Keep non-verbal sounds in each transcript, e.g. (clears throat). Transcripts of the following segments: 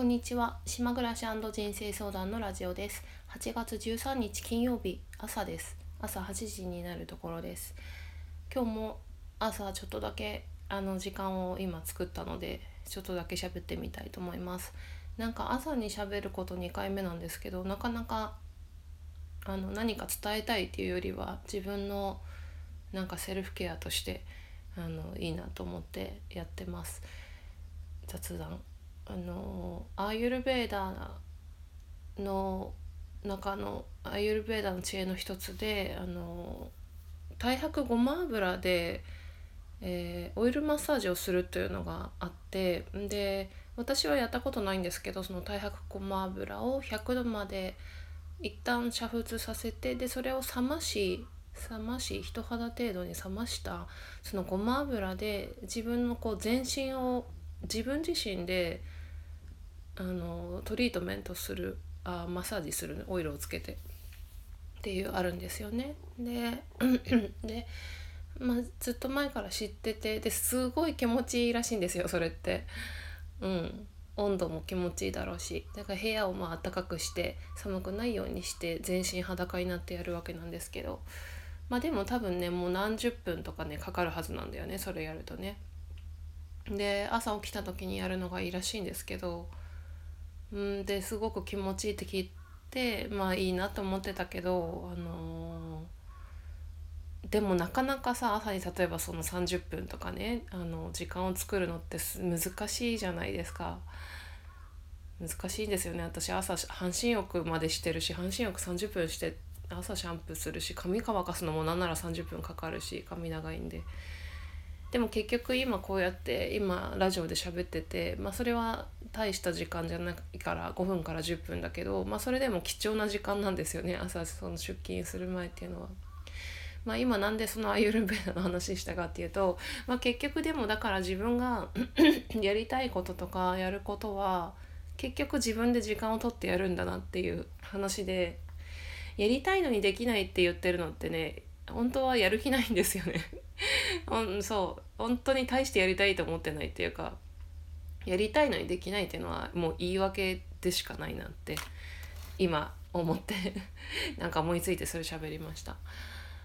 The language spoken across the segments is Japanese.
こんにちは。島暮らし人生相談のラジオです。8月13日金曜日朝です。朝8時になるところです。今日も朝ちょっとだけあの時間を今作ったのでちょっとだけ喋ってみたいと思います。なんか朝に喋ること2回目なんですけどなかなかあの何か伝えたいっていうよりは自分のなんかセルフケアとしてあのいいなと思ってやってます。雑談。あのアーユルベーダーの中のアーユルベーダーの知恵の一つであの太白ごま油で、えー、オイルマッサージをするというのがあってで私はやったことないんですけどその太白ごま油を100度まで一旦煮沸させてでそれを冷まし冷まし人肌程度に冷ましたそのごま油で自分のこう全身を自分自身であのトリートメントするあマッサージするオイルをつけてっていうあるんですよね。で (clears throat) で、まあ、ずっと前から知っててですごい気持ちいいらしいんですよそれって。うん温度も気持ちいいだろうしだから部屋をまあ暖かくして寒くないようにして全身裸になってやるわけなんですけどまあでも多分ねもう何十分とかねかかるはずなんだよねそれやるとね。で朝起きた時にやるのがいいらしいんですけどうんですごく気持ちいいって聞いてまあいいなと思ってたけどあのー、でもなかなかさ朝に例えばその30分とかねあの時間を作るのって難しいじゃないですか。難しいんですよね私朝半身浴までしてるし半身浴30分して朝シャンプーするし髪乾かすのもなんなら30分かかるし髪長いんででも結局今こうやって今ラジオで喋ってて、まあ、それは大した時間じゃないから5分から10分だけど、まあ、それでも貴重な時間なんですよね朝その出勤する前っていうのは。まあ、今なんでそのアユルベーダの話したかっていうと、まあ、結局でもだから自分が (coughs) やりたいこととかやることは結局自分で時間を取ってやるんだなっていう話でやりたいのにできないって言ってるのってね本当はやる気ないんですよね (laughs) うんそう。本当に大してやりたいと思ってないっていうかやりたいのにできないっていうのはもう言い訳でしかないなって今思って (laughs) なんか思いついてそれ喋りました。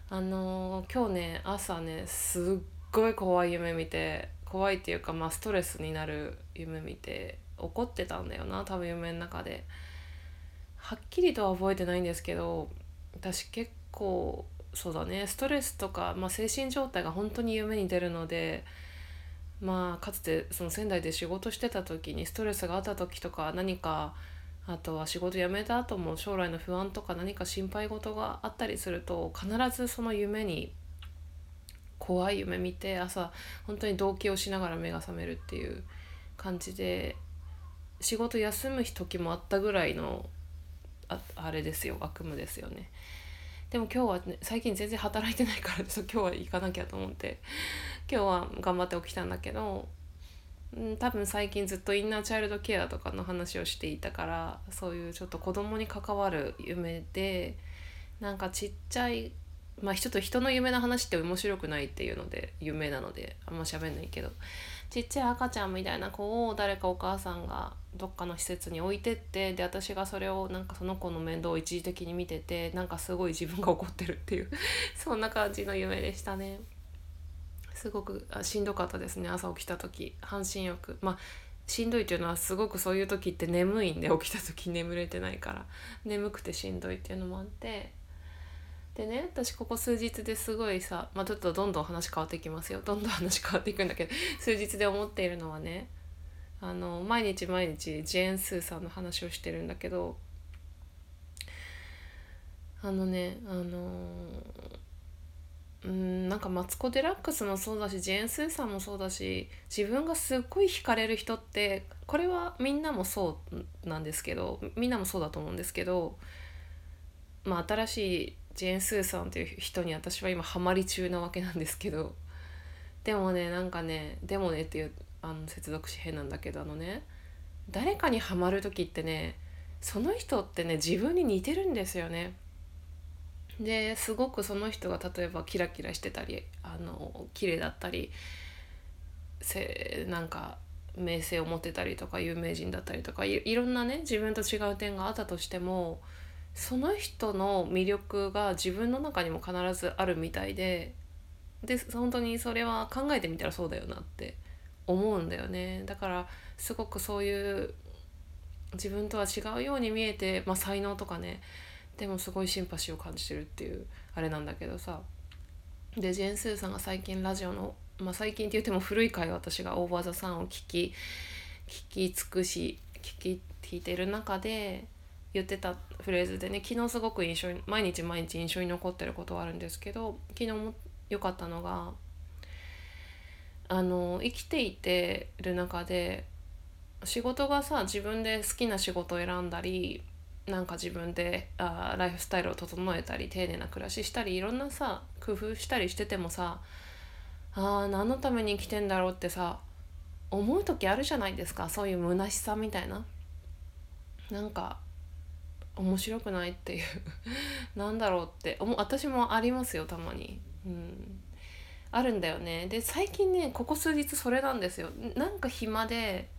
あのー、今日ね朝ねすっごい怖い夢見て怖いっていうかまあストレスになる夢見て怒ってたんだよな多分夢の中で。はっきりとは覚えてないんですけど私結構そうだねストレスとか、まあ、精神状態が本当に夢に出るのでまあかつてその仙台で仕事してた時にストレスがあった時とか何かあとは仕事辞めた後も将来の不安とか何か心配事があったりすると必ずその夢に怖い夢見て朝本当に動悸をしながら目が覚めるっていう感じで仕事休む時もあったぐらいのああれですよ悪夢ですよね。でも今日は、ね、最近全然働いてないから今日は行かなきゃと思って。今日は頑張って起きたんだけど、うん、多分最近ずっとインナーチャイルドケアとかの話をしていたからそういうちょっと子供に関わる夢でなんかちっちゃいまあちょっと人の夢の話って面白くないっていうので夢なのであんま喋んないけど。ちっちゃい赤ちゃんみたいな子を誰かお母さんがどっかの施設に置いてってで私がそれをなんかその子の面倒を一時的に見ててなんかすごい自分が怒ってるっていう (laughs) そんな感じの夢でしたね。すごくあしんどかったですね朝起きた時。半身浴。まあしんどいっていうのはすごくそういう時って眠いんで起きた時眠れてないから。眠くてしんどいっていうのもあって。でね私ここ数日ですごいさまあちょっとどんどん話変わっていきますよ。どんどん話変わっていくんだけど (laughs) 数日で思っているのはねあの毎日毎日ジェーン・スーさんの話をしてるんだけどあのねあのうんなんかマツコ・デラックスもそうだしジェーン・スーさんもそうだし自分がすっごい惹かれる人ってこれはみんなもそうなんですけどみんなもそうだと思うんですけどまあ新しいジェーン・スーさんという人に私は今ハマり中なわけなんですけどでもねなんかねでもねっていうあの接続詞変なんだけどあのね誰かにハマる時ってねその人ってね自分に似てるんですよね。ですごくその人が例えばキラキラしてたりあの綺麗だったりせなんか名声を持ってたりとか有名人だったりとかいいろんなね自分と違う点があったとしてもその人の魅力が自分の中にも必ずあるみたいでで本当にそれは考えてみたらそうだよなって思うんだよね。だからすごくそういう自分とは違うように見えて、まあ、才能とかねでもすごいシンパシーを感じてるっていうあれなんだけどさ。でジェン・スーさんが最近ラジオの、まあ、最近って言っても古い回私が「オーバー・ザ・サン」を聞き聞き尽くし聞き聞いてる中で言ってたフレーズでね昨日すごく印象に毎日毎日印象に残ってることはあるんですけど昨日も良かったのがあの生きていてる中で仕事がさ自分で好きな仕事を選んだりなんか自分であライフスタイルを整えたり丁寧な暮らししたりいろんなさ工夫したりしててもさあ何のために生きてんだろうってさ思う時あるじゃないですかそういう虚しさみたいな。なんか面白くないっていう (laughs) なんだろうって私もありますよたまに。うん。あるんだよね。で最近ねここ数日それなんですよ。なんか暇で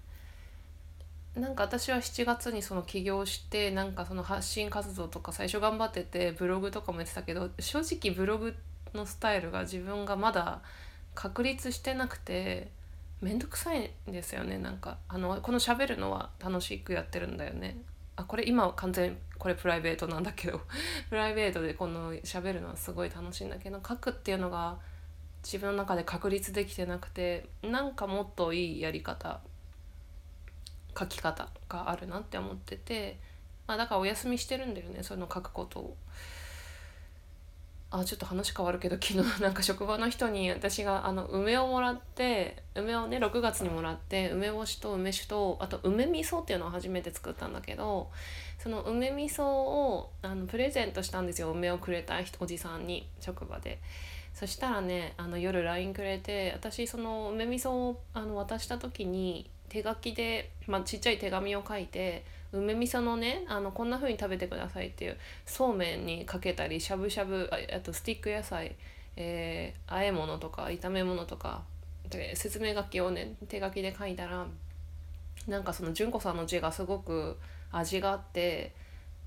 なんか私は7月にその起業してなんかその発信活動とか最初頑張っててブログとかもやってたけど正直ブログのスタイルが自分がまだ確立してなくて面倒くさいんですよね。なんかあのこの喋るのは楽しくやってるんだよね。あこれ今は完全これプライベートなんだけど (laughs) プライベートでこの喋るのはすごい楽しいんだけど書くっていうのが自分の中で確立できてなくてなんかもっといいやり方書き方があるなって思ってて、まあ、だからお休みしてるんだよねそういうの書くことを。あちょっと話変わるけど (laughs) 昨日なんか職場の人に私があの梅をもらって梅をね6月にもらって梅干しと梅酒とあと梅味噌っていうのを初めて作ったんだけどその梅味噌をあのプレゼントしたんですよ梅をくれたおじさんに職場で。そしたらねあの夜 LINE くれて私その梅味噌をあの渡した時に手書きで、まあ、ちっちゃい手紙を書いて梅味噌のねあのこんな風に食べてくださいっていうそうめんにかけたりしゃぶしゃぶあとスティック野菜、えー、和え物とか炒め物とかで説明書きをね手書きで書いたらなんかその純子さんの字がすごく味があって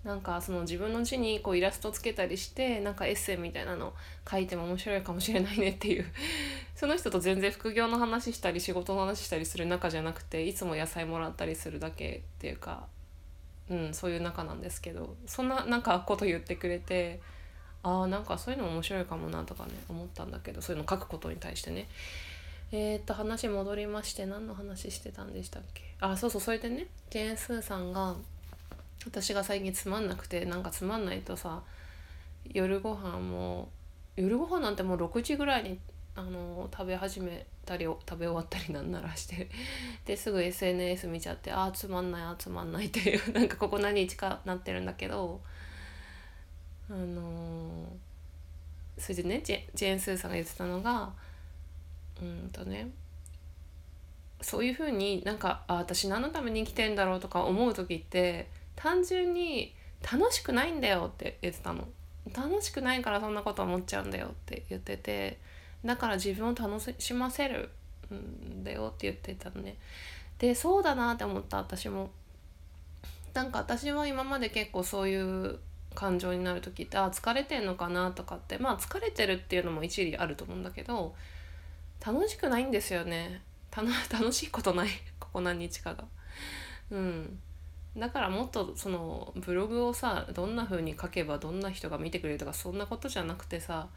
なんかその自分の字にこうイラストつけたりしてなんかエッセイみたいなの書いても面白いかもしれないねっていうその人と全然副業の話したり仕事の話したりする仲じゃなくていつも野菜もらったりするだけっていうか、うん、そういう仲なんですけどそんななんかこと言ってくれてああんかそういうの面白いかもなとかね思ったんだけどそういうの書くことに対してね。えー、っと話戻りまして何の話してたんでしたっけ？あそうそうそれでねジェーン・スーさんが私が最近つまんなくてなんかつまんないとさ夜ご飯も夜ご飯なんてもう6時ぐらいにあの食べ始めたり食べ終わったりなんならして (laughs) ですぐ SNS 見ちゃってああつまんないあつまんない (laughs) っていうなんかここ何日かなってるんだけどあのー、それでねジェジェーン・スーさんが言ってたのがうんとねそういうふうになんかあ私何のために生きてんだろうとか思う時って単純に楽しくないんだよって言ってたの。楽しくないからそんなこと思っちゃうんだよって言っててだから自分を楽しませるんだよって言ってたのね。でそうだなって思った私も。なんか私は今まで結構そういう感情になる時ってあ疲れてんのかなとかってまあ疲れてるっていうのも一理あると思うんだけど楽しくないんですよね。楽 (laughs) しいことない。(laughs) ここ何日かが。うん。だからもっとそのブログをさどんな風に書けばどんな人が見てくれるとかそんなことじゃなくてさ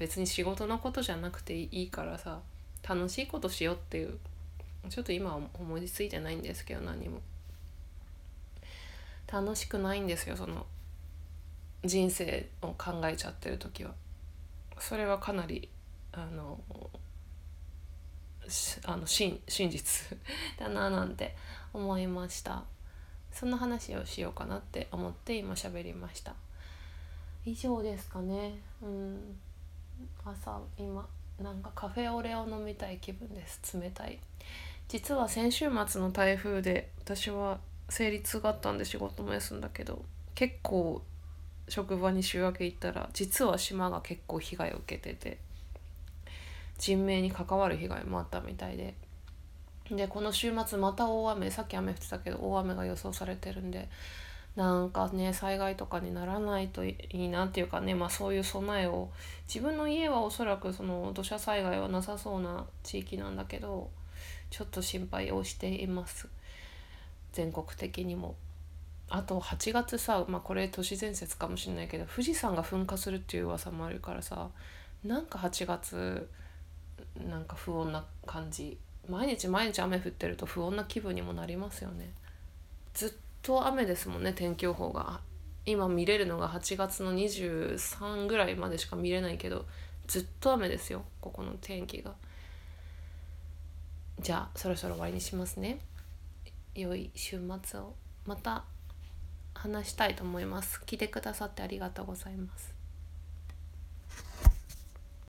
別に仕事のことじゃなくていいからさ楽しいことしようっていうちょっと今思いついてないんですけど何も。楽しくないんですよその人生を考えちゃってる時は。それはかなりあのあの真真実 (laughs) だななんて思いました。そんな話をしようかなって思って今喋りました。以上ですかね。うん。朝今なんかカフェオレを飲みたい気分です。冷たい。実は先週末の台風で私は生理痛があったんで仕事も休んだけど結構職場に週明け行ったら実は島が結構被害を受けてて人命に関わる被害もあったみたいで。でこの週末また大雨さっき雨降ってたけど大雨が予想されてるんでなんかね災害とかにならないといいなっていうかねまあそういう備えを自分の家はおそらくその土砂災害はなさそうな地域なんだけどちょっと心配をしています。全国的にも。あと8月さ、まあ、これ都市伝説かもしれないけど富士山が噴火するっていう噂もあるからさなんか8月なんか不穏な感じ。毎日毎日雨降ってると不穏な気分にもなりますよね。ずっと雨ですもんね天気予報が。今見れるのが8月の23ぐらいまでしか見れないけどずっと雨ですよここの天気が。じゃあそろそろ終わりにしますね。良い週末を。また話したいと思います。来てくださってありがとうございます。